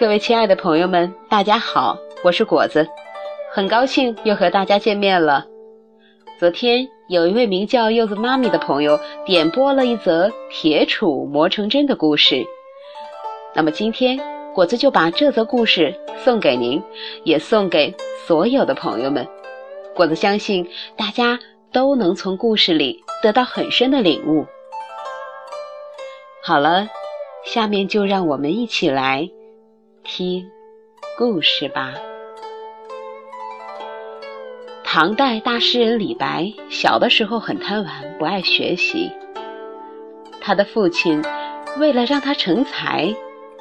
各位亲爱的朋友们，大家好，我是果子，很高兴又和大家见面了。昨天有一位名叫柚子妈咪的朋友点播了一则铁杵磨成针的故事，那么今天果子就把这则故事送给您，也送给所有的朋友们。果子相信大家都能从故事里得到很深的领悟。好了，下面就让我们一起来。听故事吧。唐代大诗人李白小的时候很贪玩，不爱学习。他的父亲为了让他成才，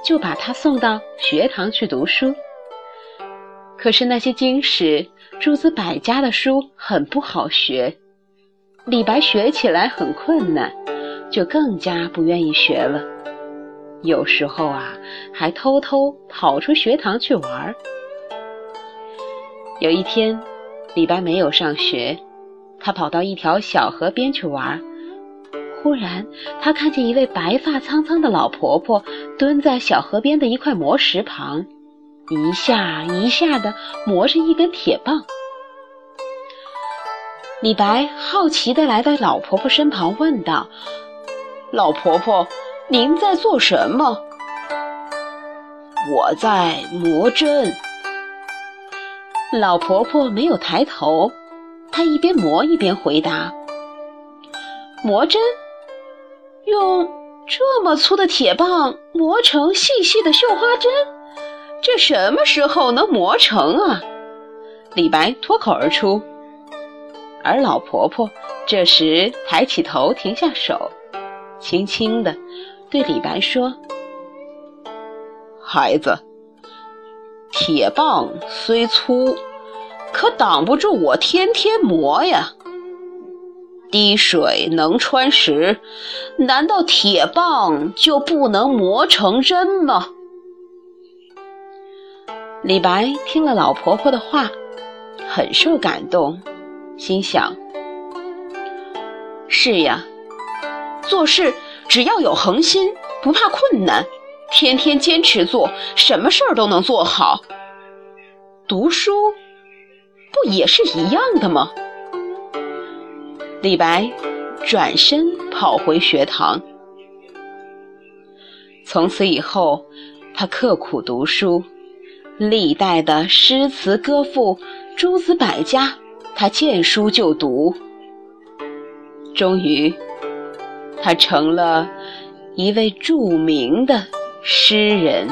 就把他送到学堂去读书。可是那些经史、诸子百家的书很不好学，李白学起来很困难，就更加不愿意学了。有时候啊，还偷偷跑出学堂去玩儿。有一天，李白没有上学，他跑到一条小河边去玩儿。忽然，他看见一位白发苍苍的老婆婆蹲在小河边的一块磨石旁，一下一下地磨着一根铁棒。李白好奇地来到老婆婆身旁，问道：“老婆婆。”您在做什么？我在磨针。老婆婆没有抬头，她一边磨一边回答：“磨针，用这么粗的铁棒磨成细细的绣花针，这什么时候能磨成啊？”李白脱口而出，而老婆婆这时抬起头，停下手，轻轻的。对李白说：“孩子，铁棒虽粗，可挡不住我天天磨呀。滴水能穿石，难道铁棒就不能磨成针吗？”李白听了老婆婆的话，很受感动，心想：“是呀，做事。”只要有恒心，不怕困难，天天坚持做，什么事儿都能做好。读书不也是一样的吗？李白转身跑回学堂。从此以后，他刻苦读书，历代的诗词歌赋、诸子百家，他见书就读，终于。他成了一位著名的诗人。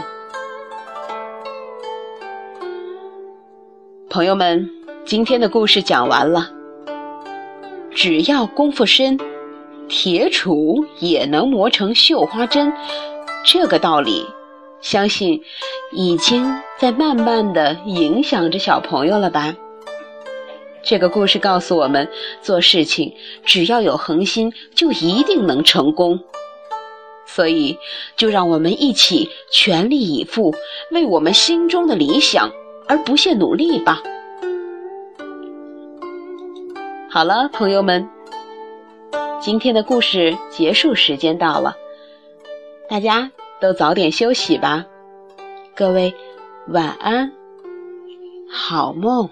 朋友们，今天的故事讲完了。只要功夫深，铁杵也能磨成绣花针。这个道理，相信已经在慢慢的影响着小朋友了吧。这个故事告诉我们，做事情只要有恒心，就一定能成功。所以，就让我们一起全力以赴，为我们心中的理想而不懈努力吧。好了，朋友们，今天的故事结束时间到了，大家都早点休息吧。各位，晚安，好梦。